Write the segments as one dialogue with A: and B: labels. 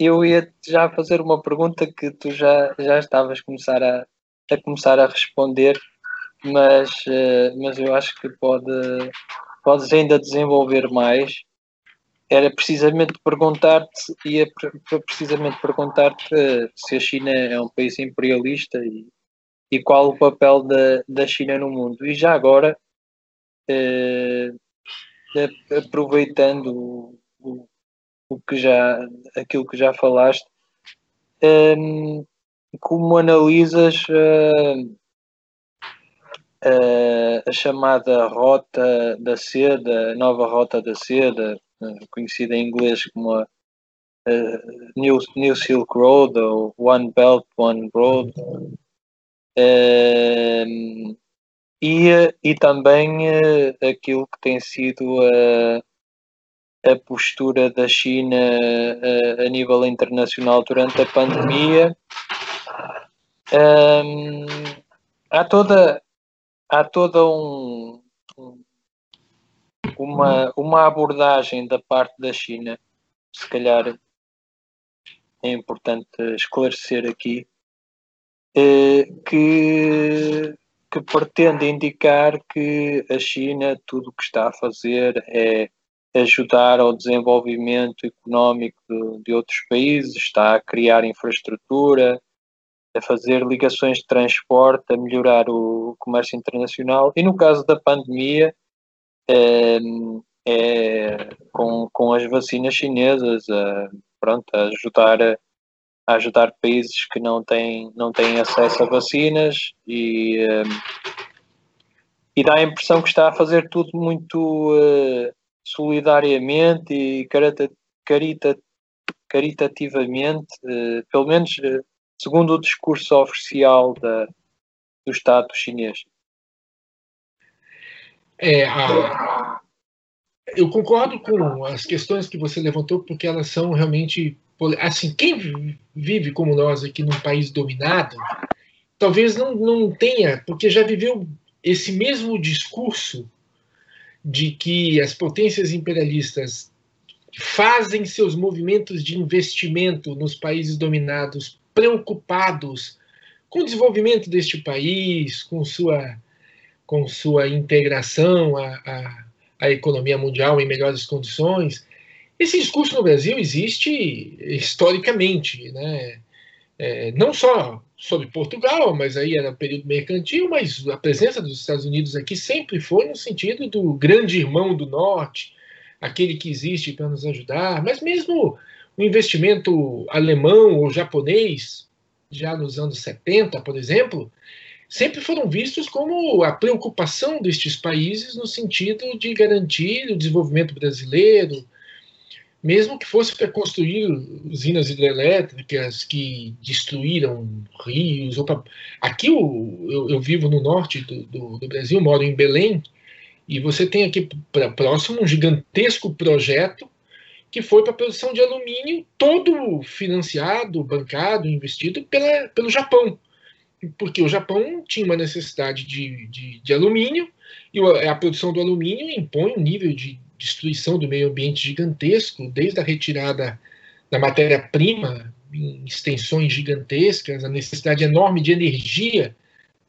A: eu ia já fazer uma pergunta que tu já, já estavas começar a, a começar a responder, mas, uh, mas eu acho que pode, podes ainda desenvolver mais. Era precisamente perguntar-te, ia precisamente perguntar-te se a China é um país imperialista e, e qual o papel da, da China no mundo. E já agora, uh, aproveitando o, que já, aquilo que já falaste, um, como analisas uh, uh, a chamada rota da seda, nova rota da seda, uh, conhecida em inglês como a New, New Silk Road ou One Belt, One Road, hum, e, e também aquilo que tem sido a a postura da China a, a nível internacional durante a pandemia. Há toda, há toda um, uma, uma abordagem da parte da China, se calhar é importante esclarecer aqui, eh, que, que pretende indicar que a China tudo o que está a fazer é ajudar ao desenvolvimento económico de, de, outros países, está a criar infraestrutura, a fazer ligações de transporte, a melhorar o comércio internacional. E no caso da pandemia é, é com, com as vacinas chinesas a, pronto, a ajudar a, ajudar países que não têm, não têm acesso a vacinas e, um, e dá a impressão que está a fazer tudo muito uh, solidariamente e carita, carita, caritativamente, eh, pelo menos eh, segundo o discurso oficial da, do Estado chinês.
B: É, a, eu concordo com as questões que você levantou, porque elas são realmente. Assim, quem vive como nós aqui num país dominado, talvez não, não tenha, porque já viveu esse mesmo discurso de que as potências imperialistas fazem seus movimentos de investimento nos países dominados preocupados com o desenvolvimento deste país, com sua, com sua integração à, à, à economia mundial em melhores condições. Esse discurso no Brasil existe historicamente, né? É, não só sobre Portugal, mas aí era período mercantil, mas a presença dos Estados Unidos aqui sempre foi no sentido do grande irmão do norte, aquele que existe para nos ajudar, mas mesmo o investimento alemão ou japonês, já nos anos 70, por exemplo, sempre foram vistos como a preocupação destes países no sentido de garantir o desenvolvimento brasileiro, mesmo que fosse para construir usinas hidrelétricas que destruíram rios. Aqui eu, eu, eu, vivo no norte do, do, do, Brasil, moro em Belém, e você tem aqui pra, próximo um gigantesco projeto que foi para a produção de alumínio, todo financiado, bancado, investido pela, pelo Japão. Porque o Japão tinha uma necessidade de, de, de alumínio, e a produção do alumínio impõe um nível de destruição do meio ambiente gigantesco, desde a retirada da matéria-prima em extensões gigantescas, a necessidade enorme de energia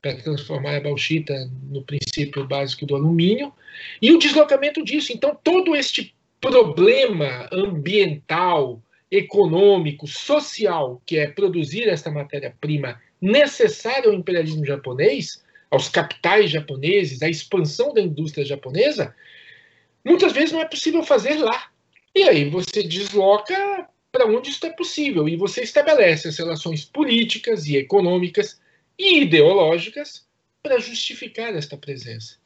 B: para transformar a bauxita no princípio básico do alumínio, e o deslocamento disso. Então, todo este problema ambiental, econômico, social, que é produzir esta matéria-prima necessária ao imperialismo japonês, aos capitais japoneses, à expansão da indústria japonesa, muitas vezes não é possível fazer lá. E aí você desloca para onde isso é possível e você estabelece as relações políticas e econômicas e ideológicas para justificar esta presença.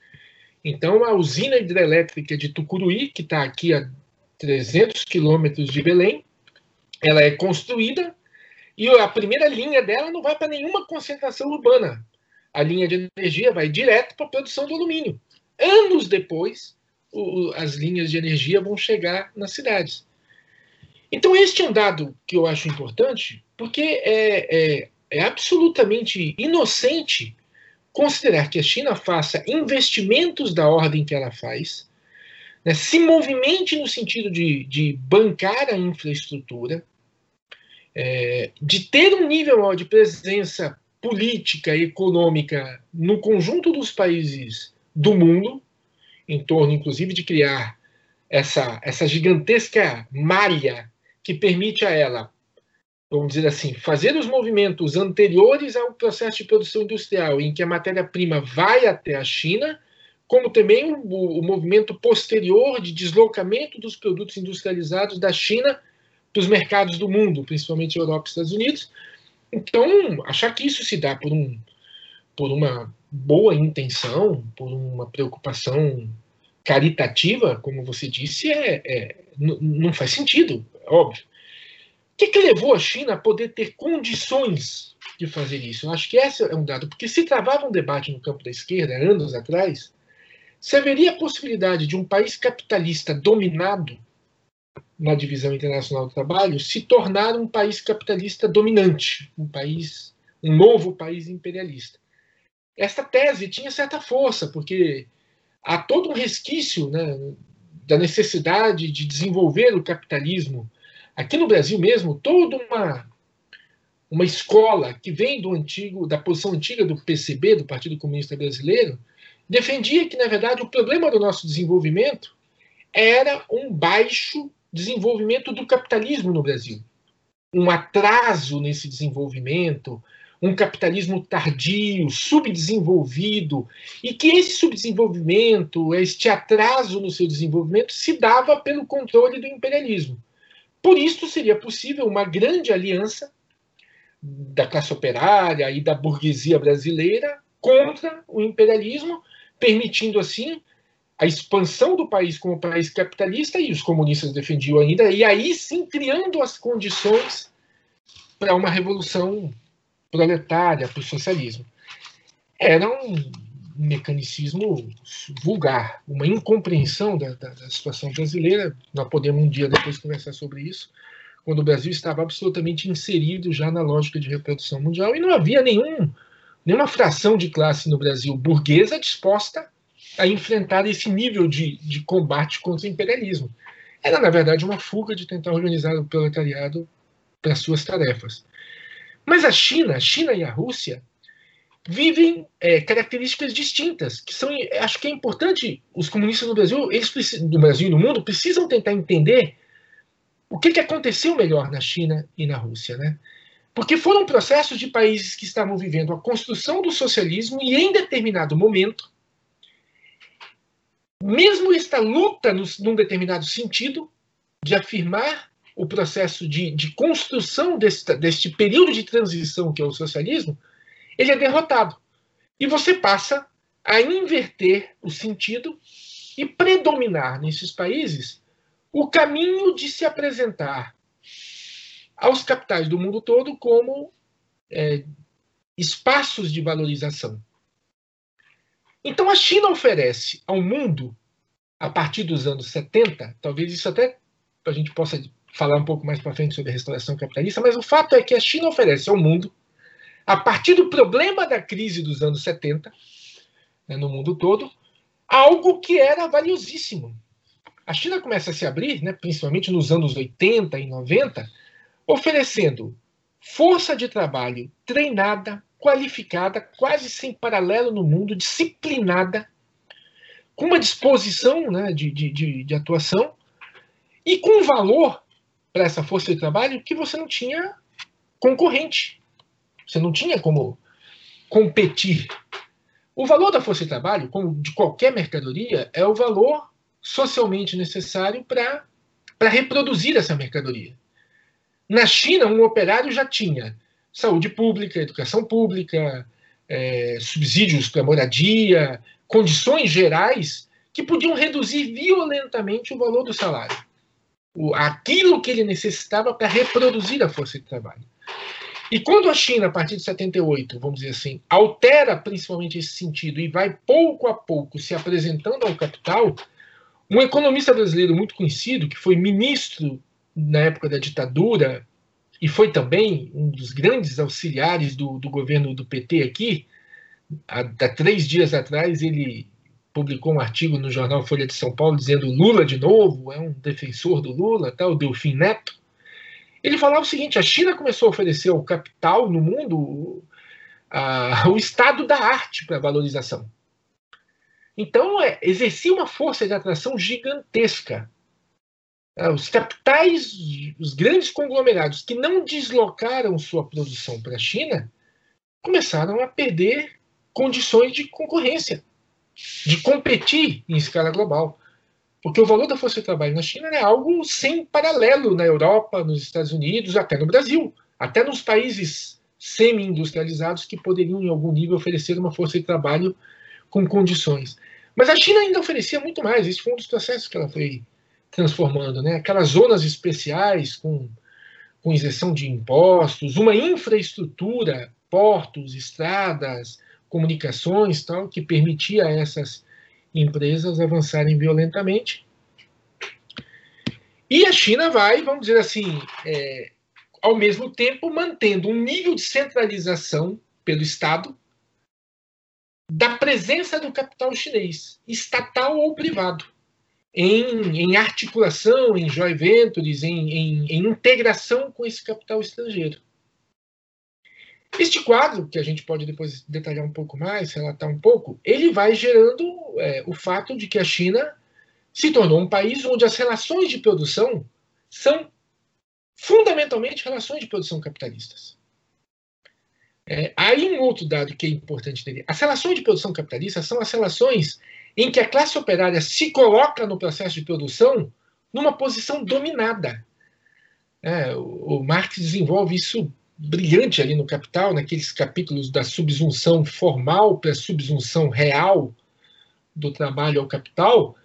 B: Então, a usina hidrelétrica de Tucuruí, que está aqui a 300 quilômetros de Belém, ela é construída e a primeira linha dela não vai para nenhuma concentração urbana. A linha de energia vai direto para a produção do alumínio. Anos depois, o, as linhas de energia vão chegar nas cidades. Então, este é um dado que eu acho importante, porque é, é, é absolutamente inocente considerar que a China faça investimentos da ordem que ela faz, né, se movimente no sentido de, de bancar a infraestrutura, é, de ter um nível de presença política e econômica no conjunto dos países do mundo, em torno, inclusive, de criar essa, essa gigantesca malha que permite a ela, vamos dizer assim, fazer os movimentos anteriores ao processo de produção industrial, em que a matéria-prima vai até a China, como também o, o, movimento posterior de deslocamento dos produtos industrializados da China para os mercados do mundo, principalmente Europa e Estados Unidos. Então, achar que isso se dá por, um, por uma boa intenção, por uma preocupação caritativa, como você disse, é, é não faz sentido, é óbvio. O que, que levou a China a poder ter condições de fazer isso? Eu acho que esse é um dado, porque se travava um debate no campo da esquerda, anos atrás, se haveria a possibilidade de um país capitalista dominado na divisão internacional do trabalho se tornar um país capitalista dominante, um país, um novo país imperialista. Esta tese tinha certa força, porque há todo um resquício né, da necessidade de desenvolver o capitalismo. Aqui no Brasil mesmo, toda uma, uma escola que vem do antigo, da posição antiga do PCB, do Partido Comunista Brasileiro, defendia que, na verdade, o problema do nosso desenvolvimento era um baixo desenvolvimento do capitalismo no Brasil. Um atraso nesse desenvolvimento, um capitalismo tardio, subdesenvolvido, e que esse subdesenvolvimento, este atraso no seu desenvolvimento, se dava pelo controle do imperialismo. Por isso seria possível uma grande aliança da classe operária e da burguesia brasileira contra o imperialismo, permitindo assim a expansão do país como país capitalista, e os comunistas defendiam ainda, e aí sim criando as condições para uma revolução proletária, para o socialismo. Era um mecanicismo vulgar, uma incompreensão da, da, da, situação brasileira. Nós podemos um dia depois conversar sobre isso, quando o Brasil estava absolutamente inserido já na lógica de reprodução mundial e não havia nenhum, nenhuma fração de classe no Brasil burguesa disposta a enfrentar esse nível de, de combate contra o imperialismo. Era, na verdade, uma fuga de tentar organizar o proletariado para suas tarefas. Mas a China, a China e a Rússia vivem é, características distintas, que são, acho que é importante os comunistas no Brasil, eles do Brasil e no mundo precisam tentar entender o que, que aconteceu melhor na China e na Rússia, né? Porque foram processos de países que estavam vivendo a construção do socialismo e em determinado momento, mesmo esta luta num determinado sentido de afirmar o processo de, de construção deste, deste período de transição que é o socialismo, ele é derrotado. E você passa a inverter o sentido e predominar nesses países o caminho de se apresentar aos capitais do mundo todo como é, espaços de valorização. Então a China oferece ao mundo, a partir dos anos 70, talvez isso até a gente possa falar um pouco mais para frente sobre a restauração capitalista, mas o fato é que a China oferece ao mundo, a partir do problema da crise dos anos 70, né, no mundo todo, algo que era valiosíssimo. A China começa a se abrir, né, principalmente nos anos 80 e 90, oferecendo força de trabalho treinada, qualificada, quase sem paralelo no mundo, disciplinada, com uma disposição né, de, de, de, de atuação e com valor para essa força de trabalho que você não tinha concorrente. Você não tinha como competir. O valor da força de trabalho, como de qualquer mercadoria, é o valor socialmente necessário para reproduzir essa mercadoria. Na China, um operário já tinha saúde pública, educação pública, é, subsídios para moradia, condições gerais que podiam reduzir violentamente o valor do salário o, aquilo que ele necessitava para reproduzir a força de trabalho. E quando a China, a partir de 78, vamos dizer assim, altera principalmente esse sentido e vai pouco a pouco se apresentando ao capital, um economista brasileiro muito conhecido, que foi ministro na época da ditadura e foi também um dos grandes auxiliares do, do governo do PT aqui, há, há três dias atrás ele publicou um artigo no jornal Folha de São Paulo dizendo Lula de novo, é um defensor do Lula, tá, o Delfim Neto. ele falava o seguinte: a China começou a oferecer o capital no mundo, a, o estado da arte para valorização. Então, é, exercia uma força de atração gigantesca. É, os capitais, os grandes conglomerados que não deslocaram sua produção para a China, começaram a perder condições de concorrência, de competir em escala global. Porque o valor da força de trabalho na China é algo sem paralelo na Europa, nos Estados Unidos, até no Brasil, até nos países semi-industrializados que poderiam, em algum nível, oferecer uma força de trabalho com condições. Mas a China ainda oferecia muito mais. Esse foi um dos processos que ela foi transformando, né? Aquelas zonas especiais com, com isenção de impostos, uma infraestrutura, portos, estradas, comunicações, tal, que permitia a essas empresas avançarem violentamente. E a China vai, vamos dizer assim, é, ao mesmo tempo mantendo um nível de centralização pelo Estado da presença do capital chinês, estatal ou privado, em, em articulação, em joint ventures, em, em, em integração com esse capital estrangeiro. Este quadro, que a gente pode depois detalhar um pouco mais, relatar um pouco, ele vai gerando é, o fato de que a China se tornou um país onde as relações de produção são fundamentalmente relações de produção capitalistas. É, aí um outro dado que é importante entender. As relações de produção capitalista são as relações em que a classe operária se coloca no processo de produção numa posição dominada. É, o, o Marx desenvolve isso brilhante ali no Capital, naqueles capítulos da subsunção formal para a subsunção real do trabalho ao capital,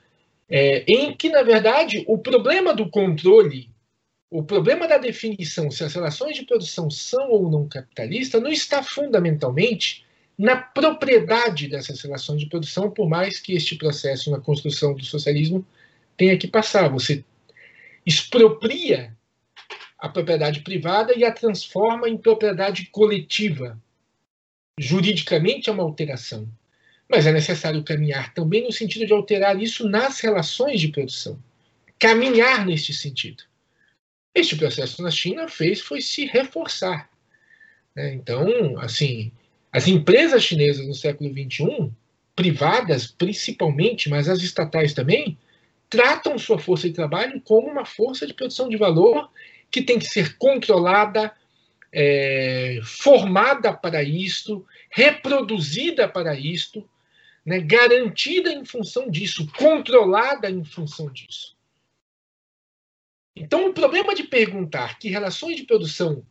B: é, em que, na verdade, o problema do controle, o problema da definição se as relações de produção são ou não capitalistas, não está fundamentalmente na propriedade dessas relações de produção, por mais que este processo na construção do socialismo tenha que passar. Você expropria a propriedade privada e a transforma em propriedade coletiva. Juridicamente é uma alteração. Mas é necessário caminhar também no sentido de alterar isso nas relações de produção. Caminhar neste sentido. Este processo na China fez foi se reforçar. Né? Então, assim, as empresas chinesas no século XXI, privadas principalmente, mas as estatais também, tratam sua força de trabalho como uma força de produção de valor que tem que ser controlada, é, formada para isto, reproduzida para isto, né, garantida em função disso, controlada em função disso. Então, o problema de perguntar que relações de produção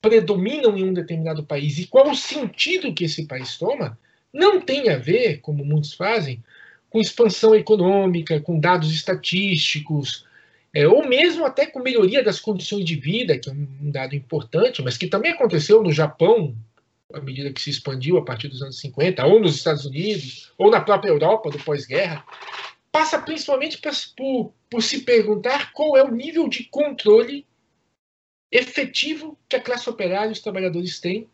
B: predominam em um determinado país e qual o sentido que esse país toma, não tem a ver, como muitos fazem, com expansão econômica, com dados estatísticos, é, ou mesmo até com melhoria das condições de vida, que é um dado importante, mas que também aconteceu no Japão, à medida que se expandiu a partir dos anos 50, ou nos Estados Unidos, ou na própria Europa do pós-guerra, passa principalmente por, por se perguntar qual é o nível de controle efetivo que a classe operária e os trabalhadores têm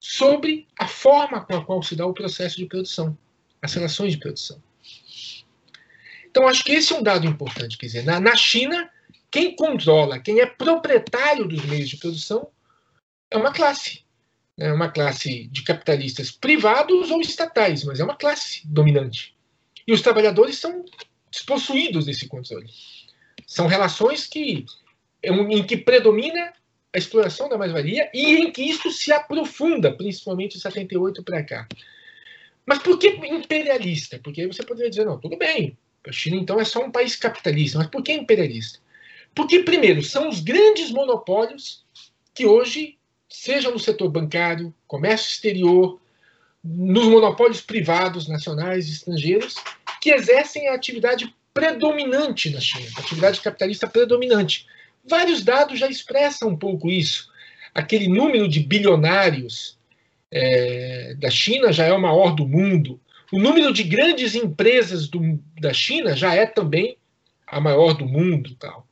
B: sobre a forma com a qual se dá o processo de produção, as relações de produção. Então, acho que esse é um dado importante. Quer dizer, na, na China, quem controla, quem é proprietário dos meios de produção é uma classe. É uma classe de capitalistas privados ou estatais, mas é uma classe dominante. E os trabalhadores são despossuídos desse controle. São relações que, em que predomina a exploração da mais-valia e em que isso se aprofunda, principalmente em 78 para cá. Mas por que imperialista? Porque aí você poderia dizer, não, tudo bem, a China, então, é só um país capitalista. Mas por que imperialista? Porque, primeiro, são os grandes monopólios que hoje, seja no setor bancário, comércio exterior, nos monopólios privados, nacionais e estrangeiros, que exercem a atividade predominante na China, a atividade capitalista predominante. Vários dados já expressam um pouco isso. Aquele número de bilionários é, da China já é o maior do mundo. O número de grandes empresas do, da China já é também a maior do mundo. Tal.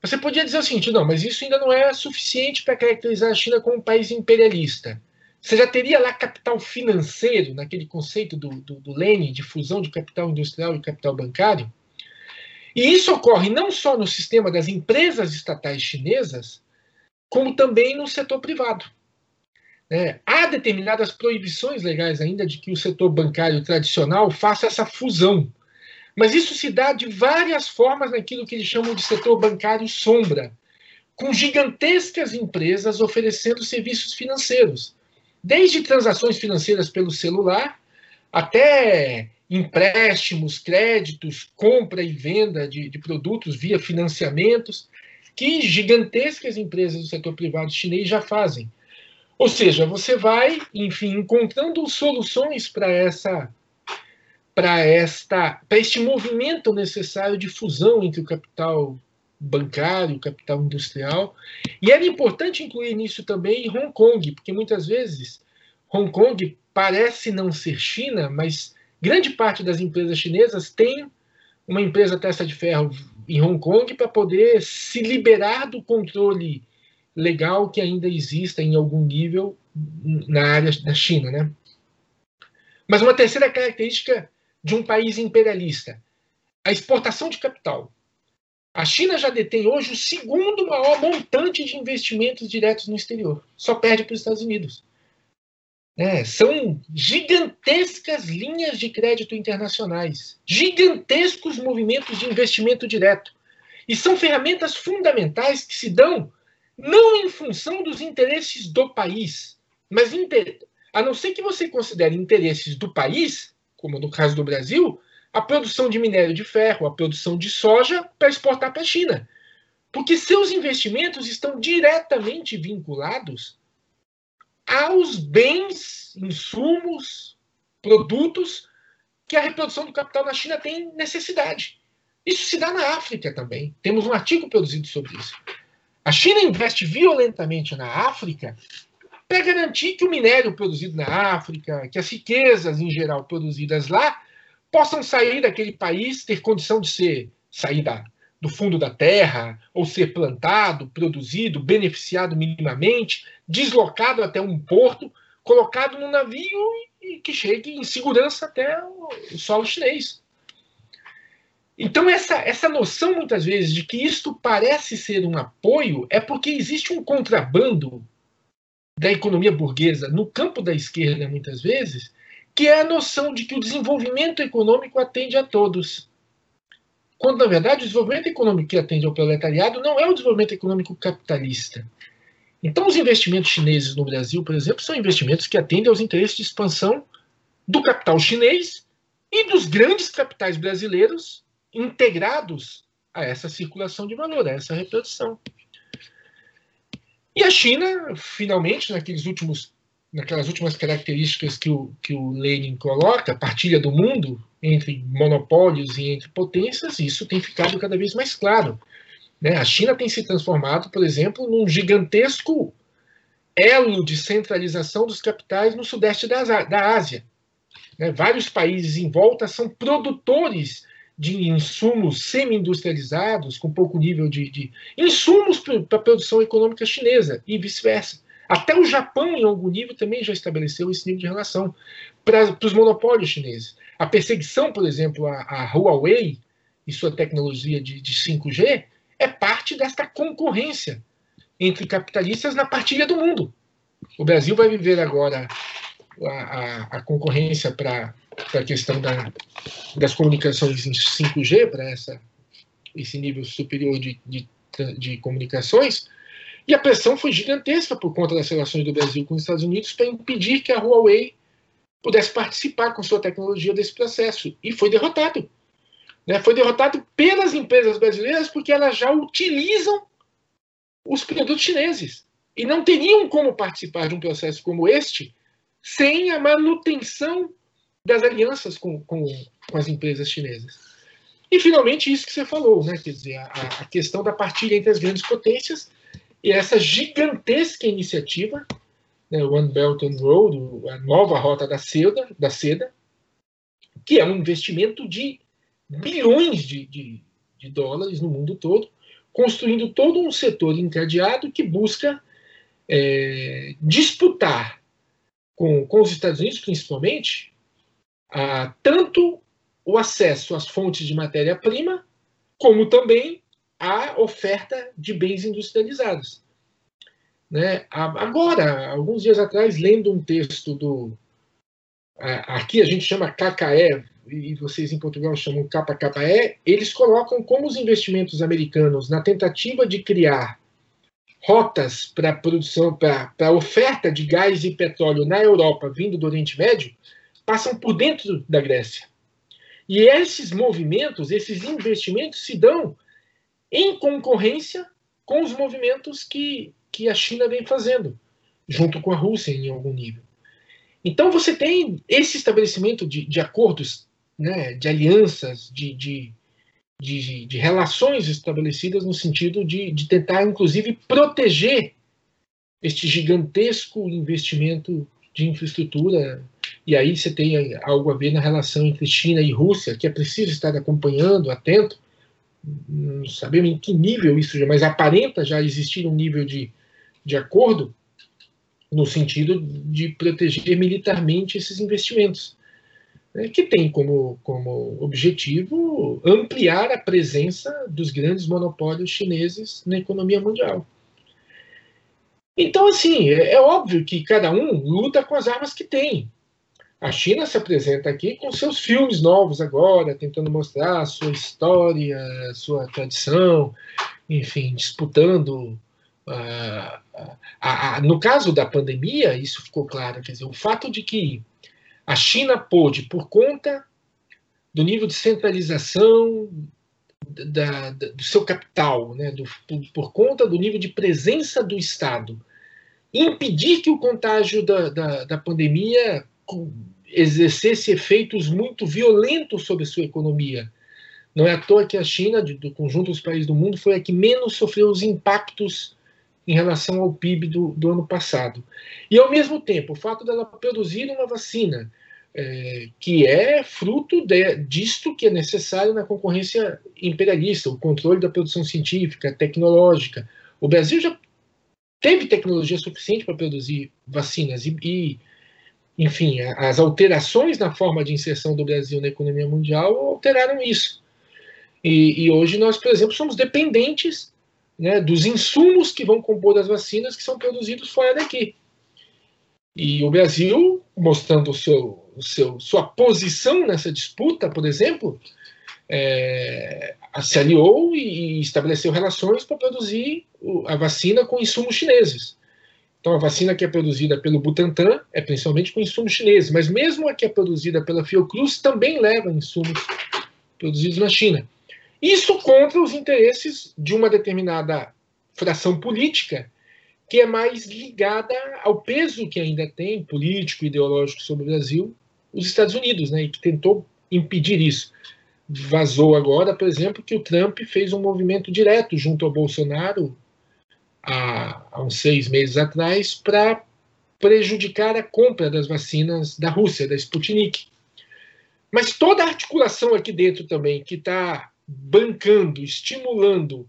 B: Você podia dizer o seguinte: não, mas isso ainda não é suficiente para caracterizar a China como um país imperialista. Você já teria lá capital financeiro, naquele conceito do, do, do Lenin, de fusão de capital industrial e capital bancário. E isso ocorre não só no sistema das empresas estatais chinesas, como também no setor privado. É, há determinadas proibições legais ainda de que o setor bancário tradicional faça essa fusão. Mas isso se dá de várias formas naquilo que eles chamam de setor bancário sombra, com gigantescas empresas oferecendo serviços financeiros, desde transações financeiras pelo celular até empréstimos, créditos, compra e venda de, de produtos via financiamentos, que gigantescas empresas do setor privado chinês já fazem. Ou seja, você vai, enfim, encontrando soluções para essa para esta para este movimento necessário de fusão entre o capital bancário, o capital industrial. E era importante incluir nisso também Hong Kong, porque muitas vezes Hong Kong parece não ser China, mas grande parte das empresas chinesas tem uma empresa testa de ferro em Hong Kong para poder se liberar do controle legal que ainda exista em algum nível na área da China, né? Mas uma terceira característica de um país imperialista, a exportação de capital. A China já detém hoje o segundo maior montante de investimentos diretos no exterior, só perde para os Estados Unidos. É, são gigantescas linhas de crédito internacionais, gigantescos movimentos de investimento direto. E são ferramentas fundamentais que se dão não em função dos interesses do país, mas a não ser que você considere interesses do país, como no caso do Brasil, a produção de minério de ferro, a produção de soja para exportar para a China. Porque seus investimentos estão diretamente vinculados aos bens, insumos, produtos que a reprodução do capital na China tem necessidade. Isso se dá na África também. Temos um artigo produzido sobre isso. A China investe violentamente na África para garantir que o minério produzido na África, que as riquezas em geral produzidas lá, possam sair daquele país, ter condição de ser sair do fundo da terra, ou ser plantado, produzido, beneficiado minimamente, deslocado até um porto, colocado num navio e que chegue em segurança até o solo chinês. Então, essa, essa noção, muitas vezes, de que isto parece ser um apoio é porque existe um contrabando da economia burguesa no campo da esquerda, muitas vezes, que é a noção de que o desenvolvimento econômico atende a todos. Quando, na verdade, o desenvolvimento econômico que atende ao proletariado não é o desenvolvimento econômico capitalista. Então, os investimentos chineses no Brasil, por exemplo, são investimentos que atendem aos interesses de expansão do capital chinês e dos grandes capitais brasileiros integrados a essa circulação de valor, a essa reprodução. E a China, finalmente, naqueles últimos, naquelas últimas características que o, que o Lenin coloca, partilha do mundo entre monopólios e entre potências, isso tem ficado cada vez mais claro. Né? A China tem se transformado, por exemplo, num gigantesco elo de centralização dos capitais no sudeste da, da Ásia. Né? Vários países em volta são produtores de insumos semi-industrializados, com pouco nível de, de insumos para a produção econômica chinesa e vice-versa. Até o Japão, em algum nível, também já estabeleceu esse nível de relação para os monopólios chineses. A perseguição, por exemplo, a Huawei e sua tecnologia de, de 5G é parte desta concorrência entre capitalistas na partilha do mundo. O Brasil vai viver agora a, a, concorrência para a questão da, das comunicações em 5G, para esse nível superior de, de, de comunicações, e a pressão foi gigantesca por conta das relações do Brasil com os Estados Unidos para impedir que a Huawei pudesse participar com sua tecnologia desse processo. E foi derrotado. Né? Foi derrotado pelas empresas brasileiras porque elas já utilizam os produtos chineses. E não teriam como participar de um processo como este sem a manutenção das alianças com, com, com as empresas chinesas. E, finalmente, isso que você falou, né? quer dizer, a, a questão da partilha entre as grandes potências e essa gigantesca iniciativa, né, One Belt and Road, a nova rota da seda, da seda que é um investimento de bilhões de, de, de dólares no mundo todo, construindo todo um setor encadeado que busca é, disputar com, com os Estados Unidos, principalmente, ah, tanto o acesso às fontes de matéria-prima, como também a oferta de bens industrializados. Né? Agora, alguns dias atrás, lendo um texto do. Aqui a gente chama KKE, e vocês em Portugal chamam KKE, eles colocam como os investimentos americanos, na tentativa de criar rotas para produção, para oferta de gás e petróleo na Europa vindo do Oriente Médio, passam por dentro da Grécia. E esses movimentos, esses investimentos se dão em concorrência com os movimentos que, que a China vem fazendo, junto com a Rússia em algum nível. Então você tem esse estabelecimento de, de acordos, né, de alianças, de, de, de, de relações estabelecidas no sentido de, de tentar, inclusive, proteger este gigantesco investimento de infraestrutura. E aí você tem algo a ver na relação entre China e Rússia, que é preciso estar acompanhando, atento. Não sabemos em que nível isso já, mas aparenta já existir um nível de, de acordo no sentido de proteger militarmente esses investimentos né, que tem como, como objetivo ampliar a presença dos grandes monopólios chineses na economia mundial. Então, assim, é, é óbvio que cada um luta com as armas que tem. A China se apresenta aqui com seus filmes novos agora, tentando mostrar sua história, sua tradição, enfim, disputando. Uh, uh, no caso da pandemia, isso ficou claro. Quer dizer, o fato de que a China pôde, por conta do nível de centralização da, da, do seu capital, né, do, por, por, conta do nível de presença do Estado, impedir que o contágio da, da, da pandemia exercesse efeitos muito violentos sobre a sua economia. Não é à toa que a China, do conjunto dos países do mundo, foi a que menos sofreu os impactos em relação ao PIB do, do ano passado. E, ao mesmo tempo, o fato dela produzir uma vacina é, que é fruto de, disto que é necessário na concorrência imperialista, o controle da produção científica, tecnológica. O Brasil já teve tecnologia suficiente para produzir vacinas e, e, enfim, as alterações na forma de inserção do Brasil na economia mundial alteraram isso. E, e hoje nós, por exemplo, somos dependentes né, dos insumos que vão compor as vacinas que são produzidos fora daqui. E o Brasil, mostrando o seu, o seu, sua posição nessa disputa, por exemplo, é, se aliou e estabeleceu relações para produzir a vacina com insumos chineses. Então, a vacina que é produzida pelo Butantan é principalmente com insumos chineses, mas mesmo a que é produzida pela Fiocruz também leva insumos produzidos na China. Isso contra os interesses de uma determinada fração política que é mais ligada ao peso que ainda tem político e ideológico sobre o Brasil, os Estados Unidos, né, e que tentou impedir isso. Vazou agora, por exemplo, que o Trump fez um movimento direto junto ao Bolsonaro há, há uns seis meses atrás para prejudicar a compra das vacinas da Rússia, da Sputnik. Mas toda a articulação aqui dentro também, que está bancando, estimulando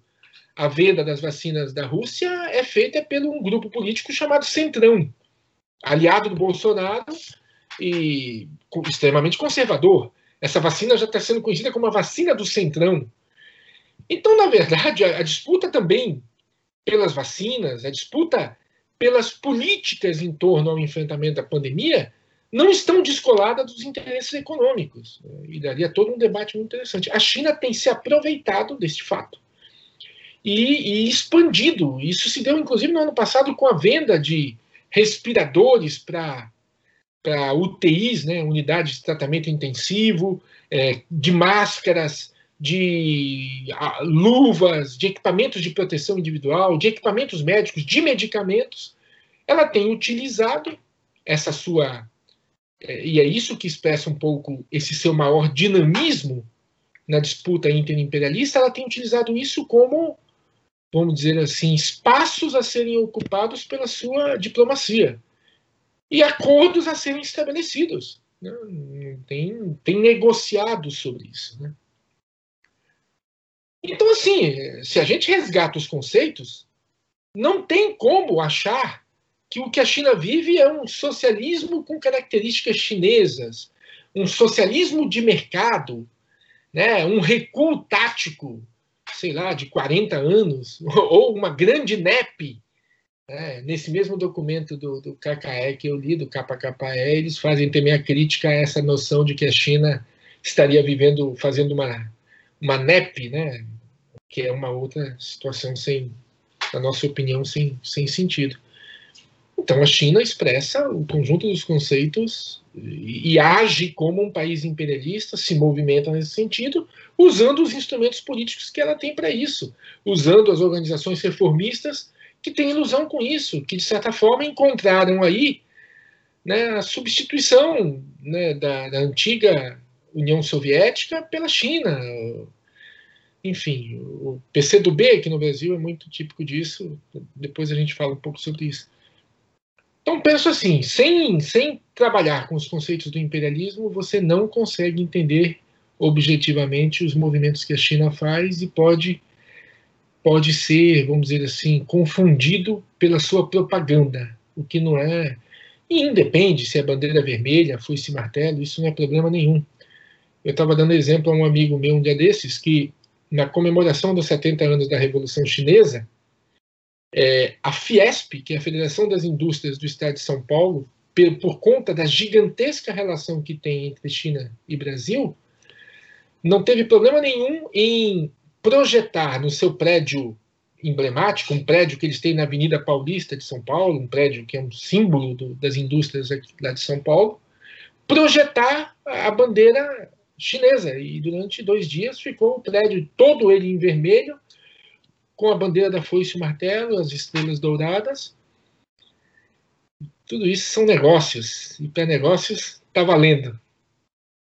B: a venda das vacinas da Rússia é feita pelo um grupo político chamado Centrão, aliado do Bolsonaro e extremamente conservador. Essa vacina já está sendo conhecida como a vacina do Centrão. Então, na verdade, a, a disputa também pelas vacinas, a disputa pelas políticas em torno ao enfrentamento da pandemia, não estão descoladas dos interesses econômicos. E daria todo um debate muito interessante. A China tem se aproveitado deste fato e, e expandido. Isso se deu, inclusive, no ano passado com a venda de respiradores para para UTIs, né, unidades de tratamento intensivo, é, de máscaras, de a, luvas, de equipamentos de proteção individual, de equipamentos médicos, de medicamentos, ela tem utilizado essa sua e é isso que expressa um pouco esse seu maior dinamismo na disputa interimperialista, ela tem utilizado isso como, vamos dizer assim, espaços a serem ocupados pela sua diplomacia e acordos a serem estabelecidos. Né? Tem, tem negociado sobre isso. Né? Então, assim, se a gente resgata os conceitos, não tem como achar que o que a China vive é um socialismo com características chinesas, um socialismo de mercado, né, um recuo tático, sei lá, de 40 anos, ou uma grande NEP É, nesse mesmo documento do, do KKE que eu li, do KKE, eles fazem também a crítica a essa noção de que a China estaria vivendo, fazendo uma, uma NEP, né, que é uma outra situação sem, na nossa opinião, sem, sem sentido. Então a China expressa o conjunto dos conceitos e, e age como um país imperialista, se movimenta nesse sentido, usando os instrumentos políticos que ela tem para isso, usando as organizações reformistas que têm ilusão com isso, que de certa forma encontraram aí né, a substituição né, da, da, antiga União Soviética pela China. Enfim, o PCdoB aqui no Brasil é muito típico disso. Depois a gente fala um pouco sobre isso. Então penso assim, sem, sem trabalhar com os conceitos do imperialismo, você não consegue entender objetivamente os movimentos que a China faz e pode pode ser, vamos dizer assim, confundido pela sua propaganda, o que não é. E independe se é bandeira vermelha, foi esse martelo, isso não é problema nenhum. Eu estava dando exemplo a um amigo meu um dia desses que, na comemoração dos 70 anos da Revolução Chinesa, é, a Fiesp, que é a Federação das Indústrias do Estado de São Paulo, por, por conta da gigantesca relação que tem entre China e Brasil, não teve problema nenhum em projetar no seu prédio emblemático, um prédio que eles têm na Avenida Paulista de São Paulo, um prédio que é um símbolo do, das indústrias lá de São Paulo, projetar a bandeira chinesa. E durante dois dias ficou o prédio todo ele em vermelho, com a bandeira da foice e martelo, as estrelas douradas. Tudo isso são negócios, e para negócios está valendo.